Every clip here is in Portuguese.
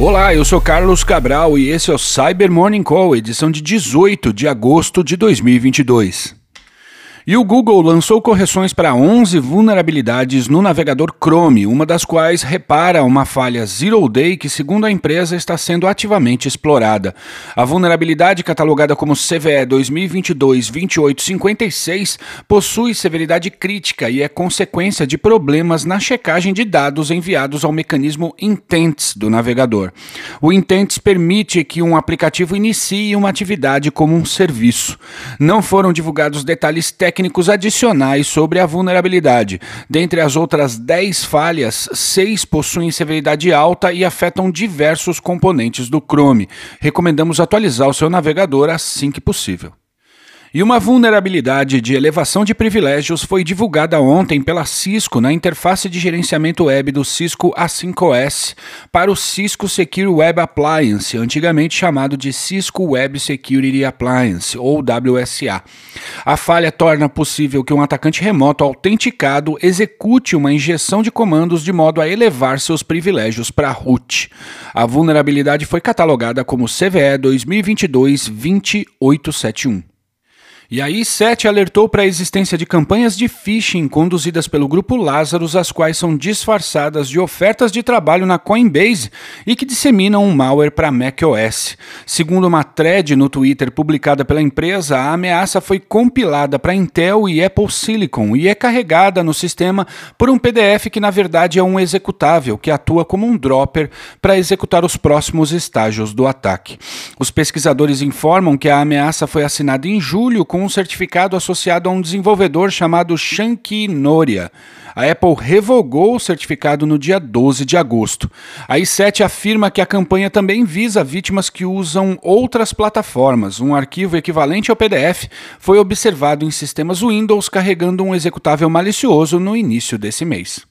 Olá, eu sou Carlos Cabral e esse é o Cyber Morning Call, edição de 18 de agosto de 2022. E o Google lançou correções para 11 vulnerabilidades no navegador Chrome, uma das quais repara uma falha Zero Day que, segundo a empresa, está sendo ativamente explorada. A vulnerabilidade, catalogada como CVE 2022-2856, possui severidade crítica e é consequência de problemas na checagem de dados enviados ao mecanismo Intents do navegador. O Intents permite que um aplicativo inicie uma atividade como um serviço. Não foram divulgados detalhes técnicos técnicos adicionais sobre a vulnerabilidade. Dentre as outras 10 falhas, 6 possuem severidade alta e afetam diversos componentes do Chrome. Recomendamos atualizar o seu navegador assim que possível. E uma vulnerabilidade de elevação de privilégios foi divulgada ontem pela Cisco na interface de gerenciamento web do Cisco A5S para o Cisco Secure Web Appliance, antigamente chamado de Cisco Web Security Appliance, ou WSA. A falha torna possível que um atacante remoto autenticado execute uma injeção de comandos de modo a elevar seus privilégios para root. A vulnerabilidade foi catalogada como CVE 2022-2871. E aí, Sete alertou para a existência de campanhas de phishing conduzidas pelo grupo Lazarus, as quais são disfarçadas de ofertas de trabalho na Coinbase e que disseminam um malware para macOS. Segundo uma thread no Twitter publicada pela empresa, a ameaça foi compilada para Intel e Apple Silicon e é carregada no sistema por um PDF que na verdade é um executável que atua como um dropper para executar os próximos estágios do ataque. Os pesquisadores informam que a ameaça foi assinada em julho com com um certificado associado a um desenvolvedor chamado Shanky Noria. A Apple revogou o certificado no dia 12 de agosto. A i7 afirma que a campanha também visa vítimas que usam outras plataformas. Um arquivo equivalente ao PDF foi observado em sistemas Windows carregando um executável malicioso no início desse mês.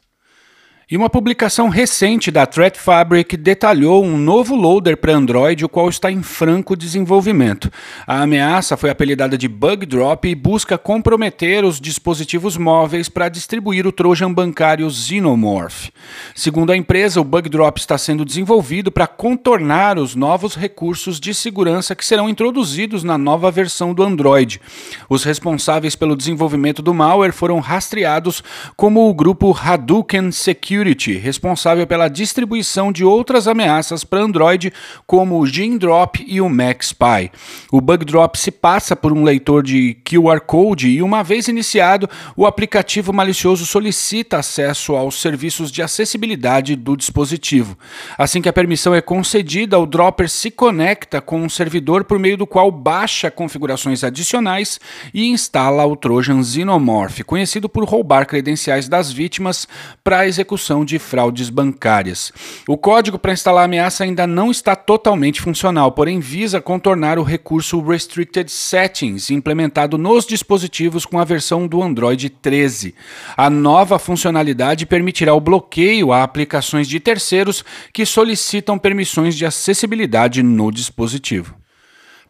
E uma publicação recente da Threat Fabric detalhou um novo loader para Android, o qual está em franco desenvolvimento. A ameaça foi apelidada de Bug Drop e busca comprometer os dispositivos móveis para distribuir o Trojan bancário Xenomorph. Segundo a empresa, o Bug Drop está sendo desenvolvido para contornar os novos recursos de segurança que serão introduzidos na nova versão do Android. Os responsáveis pelo desenvolvimento do malware foram rastreados como o grupo Hadouken Security Security, responsável pela distribuição de outras ameaças para Android, como o GeneDrop e o MaxPy. O BugDrop se passa por um leitor de QR Code e, uma vez iniciado, o aplicativo malicioso solicita acesso aos serviços de acessibilidade do dispositivo. Assim que a permissão é concedida, o dropper se conecta com um servidor por meio do qual baixa configurações adicionais e instala o Trojan Xenomorph, conhecido por roubar credenciais das vítimas para execução de fraudes bancárias. O código para instalar a ameaça ainda não está totalmente funcional, porém visa contornar o recurso Restricted Settings implementado nos dispositivos com a versão do Android 13. A nova funcionalidade permitirá o bloqueio a aplicações de terceiros que solicitam permissões de acessibilidade no dispositivo.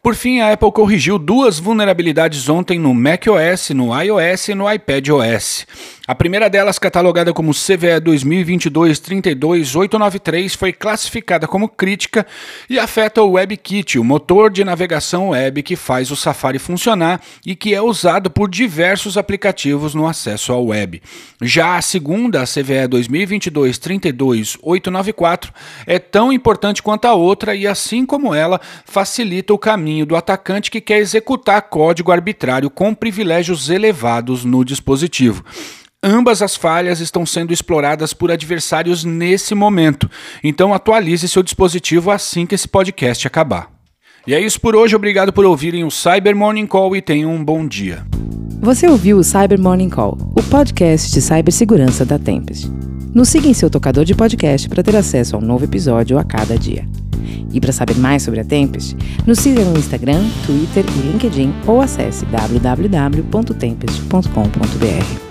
Por fim, a Apple corrigiu duas vulnerabilidades ontem no macOS, no iOS e no iPadOS. A primeira delas, catalogada como CVE 2022-32893, foi classificada como crítica e afeta o WebKit, o motor de navegação web que faz o Safari funcionar e que é usado por diversos aplicativos no acesso ao web. Já a segunda, a CVE 2022-32894, é tão importante quanto a outra e, assim como ela, facilita o caminho do atacante que quer executar código arbitrário com privilégios elevados no dispositivo. Ambas as falhas estão sendo exploradas por adversários nesse momento, então atualize seu dispositivo assim que esse podcast acabar. E é isso por hoje, obrigado por ouvirem o Cyber Morning Call e tenham um bom dia. Você ouviu o Cyber Morning Call, o podcast de cibersegurança da Tempest. Nos siga em seu tocador de podcast para ter acesso a um novo episódio a cada dia. E para saber mais sobre a Tempest, nos siga no Instagram, Twitter e LinkedIn ou acesse www.tempest.com.br.